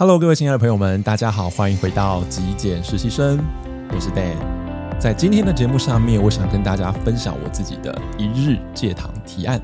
Hello，各位亲爱的朋友们，大家好，欢迎回到极简实习生，我是 Dan。在今天的节目上面，我想跟大家分享我自己的一日戒糖提案。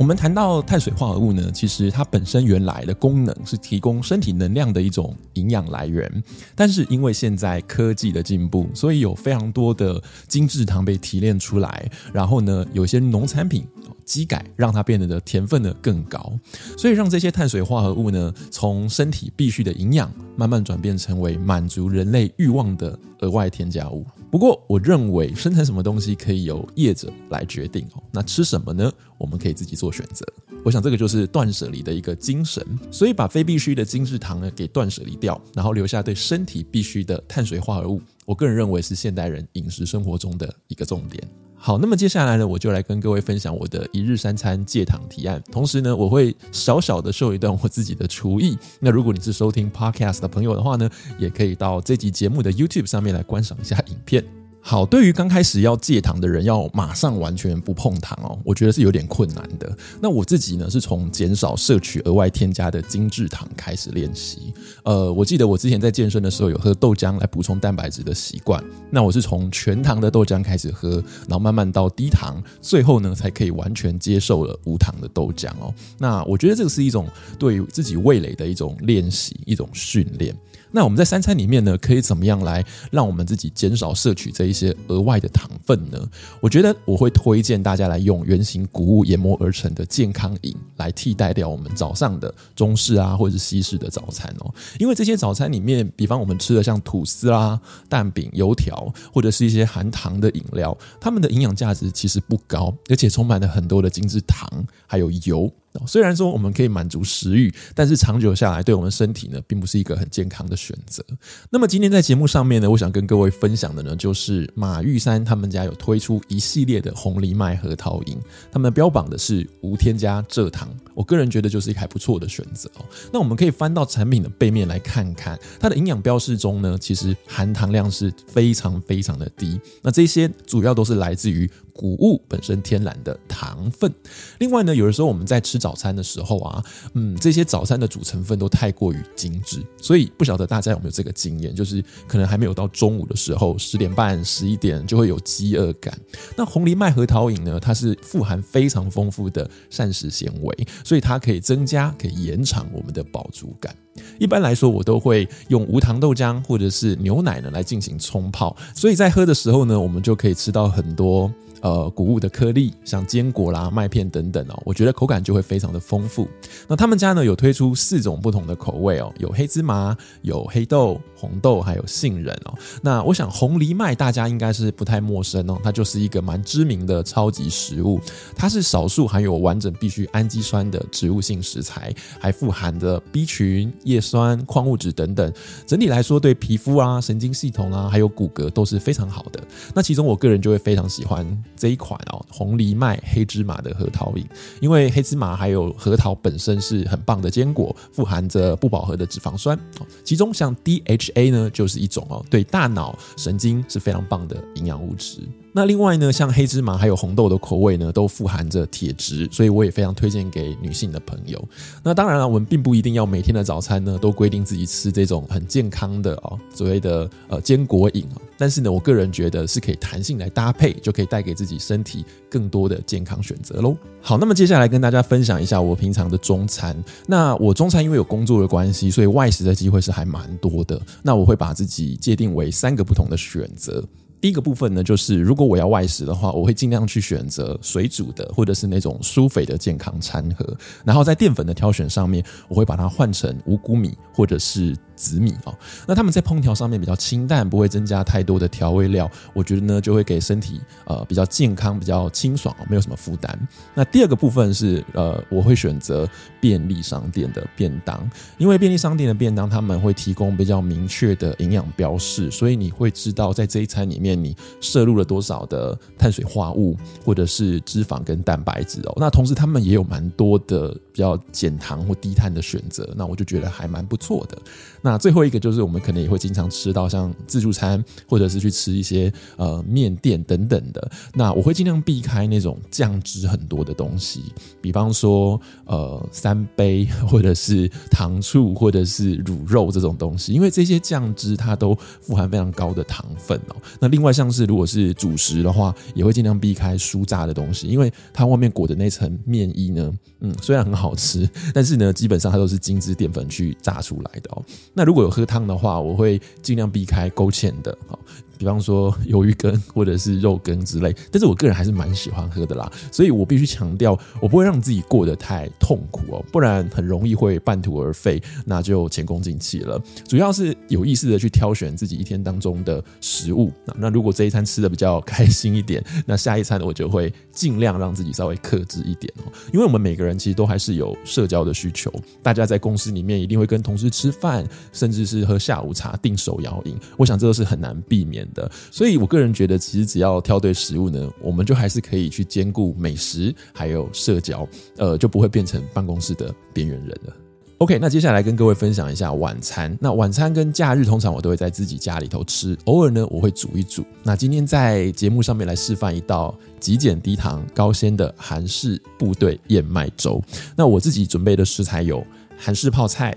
我们谈到碳水化合物呢，其实它本身原来的功能是提供身体能量的一种营养来源，但是因为现在科技的进步，所以有非常多的精制糖被提炼出来，然后呢，有些农产品。基改让它变得的甜分呢更高，所以让这些碳水化合物呢从身体必需的营养慢慢转变成为满足人类欲望的额外添加物。不过，我认为生产什么东西可以由业者来决定哦。那吃什么呢？我们可以自己做选择。我想这个就是断舍离的一个精神。所以把非必需的精制糖呢给断舍离掉，然后留下对身体必需的碳水化合物。我个人认为是现代人饮食生活中的一个重点。好，那么接下来呢，我就来跟各位分享我的一日三餐戒糖提案。同时呢，我会小小的秀一段我自己的厨艺。那如果你是收听 Podcast 的朋友的话呢，也可以到这集节目的 YouTube 上面来观赏一下影片。好，对于刚开始要戒糖的人，要马上完全不碰糖哦，我觉得是有点困难的。那我自己呢，是从减少摄取额外添加的精制糖开始练习。呃，我记得我之前在健身的时候有喝豆浆来补充蛋白质的习惯。那我是从全糖的豆浆开始喝，然后慢慢到低糖，最后呢才可以完全接受了无糖的豆浆哦。那我觉得这个是一种对于自己味蕾的一种练习，一种训练。那我们在三餐里面呢，可以怎么样来让我们自己减少摄取这一些额外的糖分呢？我觉得我会推荐大家来用圆形谷物研磨而成的健康饮来替代掉我们早上的中式啊或者是西式的早餐哦。因为这些早餐里面，比方我们吃的像吐司啦、蛋饼、油条，或者是一些含糖的饮料，它们的营养价值其实不高，而且充满了很多的精制糖还有油。虽然说我们可以满足食欲，但是长久下来对我们身体呢，并不是一个很健康的选择。那么今天在节目上面呢，我想跟各位分享的呢，就是马玉山他们家有推出一系列的红藜麦核桃饮，他们标榜的是无添加蔗糖，我个人觉得就是一个还不错的选择哦。那我们可以翻到产品的背面来看看，它的营养标示中呢，其实含糖量是非常非常的低。那这些主要都是来自于谷物本身天然的糖分。另外呢，有的时候我们在吃早餐的时候啊，嗯，这些早餐的主成分都太过于精致，所以不晓得大家有没有这个经验，就是可能还没有到中午的时候，十点半、十一点就会有饥饿感。那红藜麦核桃饮呢，它是富含非常丰富的膳食纤维，所以它可以增加、可以延长我们的饱足感。一般来说，我都会用无糖豆浆或者是牛奶呢来进行冲泡，所以在喝的时候呢，我们就可以吃到很多。呃，谷物的颗粒，像坚果啦、麦片等等哦，我觉得口感就会非常的丰富。那他们家呢有推出四种不同的口味哦，有黑芝麻、有黑豆、红豆，还有杏仁哦。那我想红藜麦大家应该是不太陌生哦，它就是一个蛮知名的超级食物。它是少数含有完整必需氨基酸的植物性食材，还富含的 B 群、叶酸、矿物质等等。整体来说，对皮肤啊、神经系统啊，还有骨骼都是非常好的。那其中我个人就会非常喜欢。这一款哦，红藜麦黑芝麻的核桃饮，因为黑芝麻还有核桃本身是很棒的坚果，富含着不饱和的脂肪酸，其中像 DHA 呢就是一种哦，对大脑神经是非常棒的营养物质。那另外呢，像黑芝麻还有红豆的口味呢，都富含着铁质，所以我也非常推荐给女性的朋友。那当然了，我们并不一定要每天的早餐呢都规定自己吃这种很健康的哦，所谓的呃坚果饮。但是呢，我个人觉得是可以弹性来搭配，就可以带给自己身体更多的健康选择喽。好，那么接下来跟大家分享一下我平常的中餐。那我中餐因为有工作的关系，所以外食的机会是还蛮多的。那我会把自己界定为三个不同的选择。第一个部分呢，就是如果我要外食的话，我会尽量去选择水煮的，或者是那种舒肥的健康餐盒。然后在淀粉的挑选上面，我会把它换成五谷米或者是紫米哦。那他们在烹调上面比较清淡，不会增加太多的调味料，我觉得呢就会给身体呃比较健康、比较清爽，没有什么负担。那第二个部分是呃，我会选择便利商店的便当，因为便利商店的便当他们会提供比较明确的营养标示，所以你会知道在这一餐里面。你摄入了多少的碳水化物，或者是脂肪跟蛋白质哦？那同时他们也有蛮多的比较减糖或低碳的选择，那我就觉得还蛮不错的。那最后一个就是我们可能也会经常吃到像自助餐，或者是去吃一些呃面店等等的。那我会尽量避开那种酱汁很多的东西，比方说呃三杯 或者是糖醋或者是卤肉这种东西，因为这些酱汁它都富含非常高的糖分哦。那另另外像是如果是主食的话，也会尽量避开酥炸的东西，因为它外面裹的那层面衣呢，嗯，虽然很好吃，但是呢，基本上它都是精制淀粉去炸出来的哦。那如果有喝汤的话，我会尽量避开勾芡的，好比方说鱿鱼羹或者是肉羹之类，但是我个人还是蛮喜欢喝的啦，所以我必须强调，我不会让自己过得太痛苦哦，不然很容易会半途而废，那就前功尽弃了。主要是有意识的去挑选自己一天当中的食物，那如果这一餐吃的比较开心一点，那下一餐我就会尽量让自己稍微克制一点哦，因为我们每个人其实都还是有社交的需求，大家在公司里面一定会跟同事吃饭，甚至是喝下午茶、订手摇饮，我想这都是很难避免的。所以我个人觉得，其实只要挑对食物呢，我们就还是可以去兼顾美食还有社交，呃，就不会变成办公室的边缘人了。OK，那接下来跟各位分享一下晚餐。那晚餐跟假日通常我都会在自己家里头吃，偶尔呢我会煮一煮。那今天在节目上面来示范一道极简低糖高纤的韩式部队燕麦粥。那我自己准备的食材有韩式泡菜、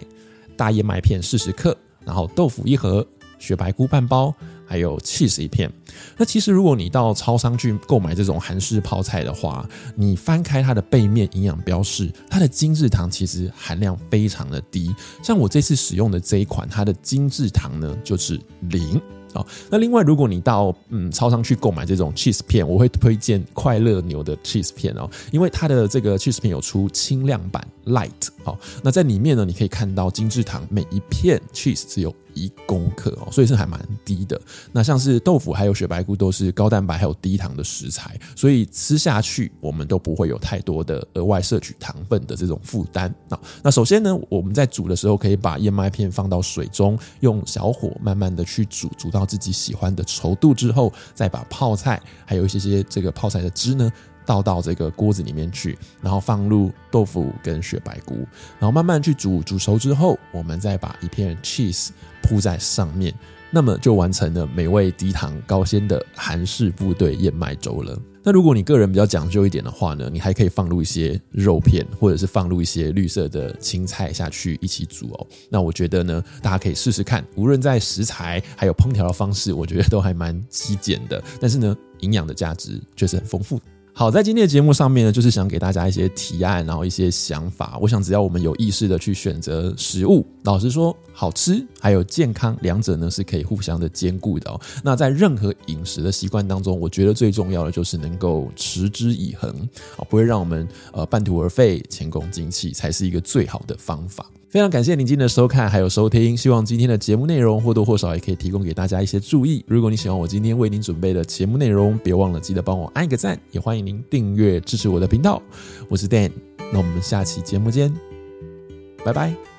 大燕麦片四十克，然后豆腐一盒、雪白菇半包。还有 cheese 一片。那其实如果你到超商去购买这种韩式泡菜的话，你翻开它的背面营养标示，它的精制糖其实含量非常的低。像我这次使用的这一款，它的精制糖呢就是零。好，那另外如果你到嗯超商去购买这种 cheese 片，我会推荐快乐牛的 cheese 片哦，因为它的这个 cheese 片有出轻量版 light。好，那在里面呢，你可以看到精制糖每一片 cheese 只有一公克哦，所以是还蛮低的。那像是豆腐还有雪白菇都是高蛋白还有低糖的食材，所以吃下去我们都不会有太多的额外摄取糖分的这种负担。那那首先呢，我们在煮的时候可以把燕麦片放到水中，用小火慢慢的去煮，煮到自己喜欢的稠度之后，再把泡菜还有一些些这个泡菜的汁呢。倒到这个锅子里面去，然后放入豆腐跟雪白菇，然后慢慢去煮，煮熟之后，我们再把一片 cheese 铺在上面，那么就完成了美味低糖高纤的韩式部队燕麦粥了。那如果你个人比较讲究一点的话呢，你还可以放入一些肉片，或者是放入一些绿色的青菜下去一起煮哦。那我觉得呢，大家可以试试看，无论在食材还有烹调的方式，我觉得都还蛮极简的，但是呢，营养的价值确实很丰富。好，在今天的节目上面呢，就是想给大家一些提案，然后一些想法。我想，只要我们有意识的去选择食物，老实说，好吃还有健康，两者呢是可以互相的兼顾的哦。那在任何饮食的习惯当中，我觉得最重要的就是能够持之以恒，啊，不会让我们呃半途而废、前功尽弃，才是一个最好的方法。非常感谢您今天的收看还有收听，希望今天的节目内容或多或少也可以提供给大家一些注意。如果你喜欢我今天为您准备的节目内容，别忘了记得帮我按一个赞，也欢迎您订阅支持我的频道。我是 Dan，那我们下期节目见，拜拜。